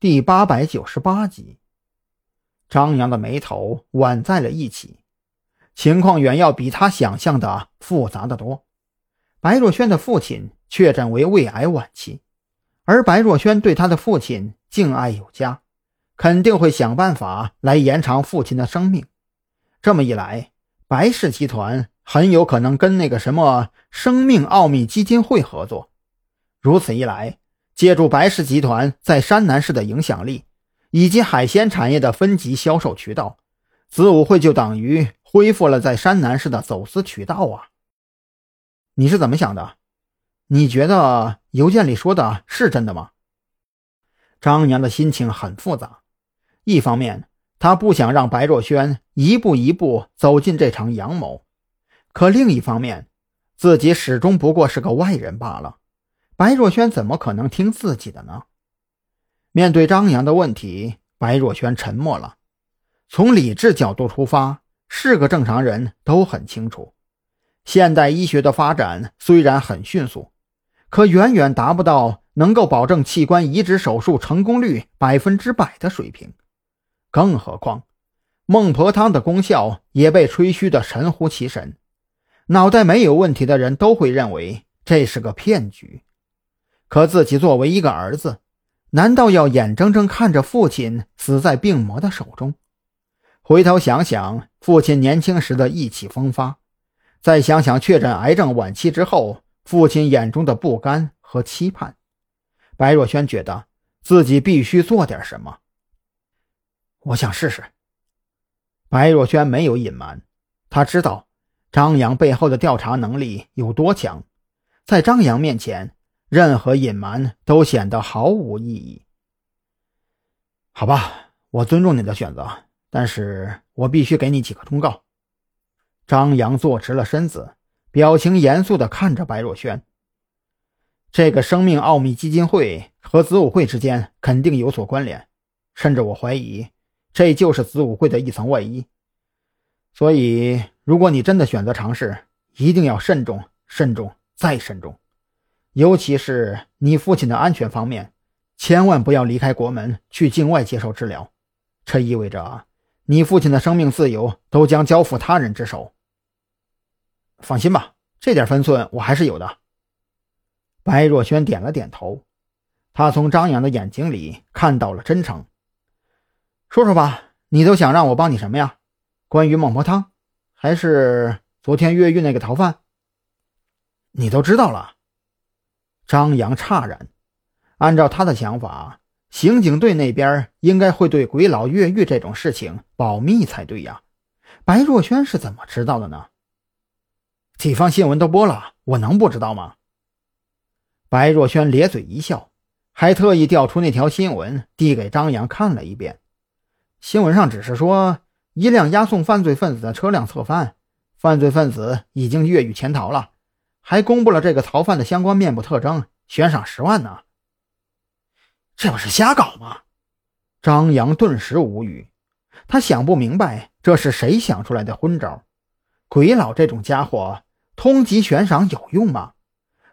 第八百九十八集，张扬的眉头挽在了一起，情况远要比他想象的复杂的多。白若萱的父亲确诊为胃癌晚期，而白若萱对他的父亲敬爱有加，肯定会想办法来延长父亲的生命。这么一来，白氏集团很有可能跟那个什么生命奥秘基金会合作。如此一来，借助白氏集团在山南市的影响力，以及海鲜产业的分级销售渠道，子午会就等于恢复了在山南市的走私渠道啊！你是怎么想的？你觉得邮件里说的是真的吗？张扬的心情很复杂，一方面他不想让白若萱一步一步走进这场阳谋，可另一方面，自己始终不过是个外人罢了。白若萱怎么可能听自己的呢？面对张扬的问题，白若萱沉默了。从理智角度出发，是个正常人都很清楚，现代医学的发展虽然很迅速，可远远达不到能够保证器官移植手术成功率百分之百的水平。更何况，孟婆汤的功效也被吹嘘的神乎其神，脑袋没有问题的人都会认为这是个骗局。可自己作为一个儿子，难道要眼睁睁看着父亲死在病魔的手中？回头想想父亲年轻时的意气风发，再想想确诊癌症晚期之后父亲眼中的不甘和期盼，白若萱觉得自己必须做点什么。我想试试。白若萱没有隐瞒，他知道张扬背后的调查能力有多强，在张扬面前。任何隐瞒都显得毫无意义。好吧，我尊重你的选择，但是我必须给你几个忠告。张扬坐直了身子，表情严肃地看着白若萱。这个生命奥秘基金会和子午会之间肯定有所关联，甚至我怀疑这就是子午会的一层外衣。所以，如果你真的选择尝试，一定要慎重、慎重再慎重。尤其是你父亲的安全方面，千万不要离开国门去境外接受治疗，这意味着你父亲的生命自由都将交付他人之手。放心吧，这点分寸我还是有的。白若萱点了点头，她从张扬的眼睛里看到了真诚。说说吧，你都想让我帮你什么呀？关于孟婆汤，还是昨天越狱那个逃犯？你都知道了。张扬诧然，按照他的想法，刑警队那边应该会对鬼佬越狱这种事情保密才对呀。白若萱是怎么知道的呢？地方新闻都播了，我能不知道吗？白若萱咧嘴一笑，还特意调出那条新闻递给张扬看了一遍。新闻上只是说，一辆押送犯罪分子的车辆侧翻，犯罪分子已经越狱潜逃了。还公布了这个逃犯的相关面部特征，悬赏十万呢。这不是瞎搞吗？张扬顿时无语，他想不明白这是谁想出来的昏招。鬼佬这种家伙，通缉悬赏有用吗？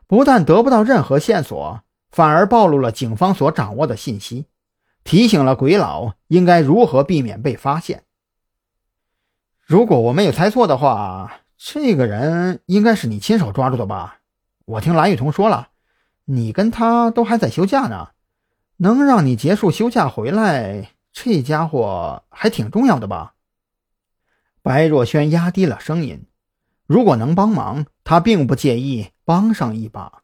不但得不到任何线索，反而暴露了警方所掌握的信息，提醒了鬼佬应该如何避免被发现。如果我没有猜错的话。这个人应该是你亲手抓住的吧？我听蓝雨桐说了，你跟他都还在休假呢，能让你结束休假回来，这家伙还挺重要的吧？白若萱压低了声音，如果能帮忙，他并不介意帮上一把。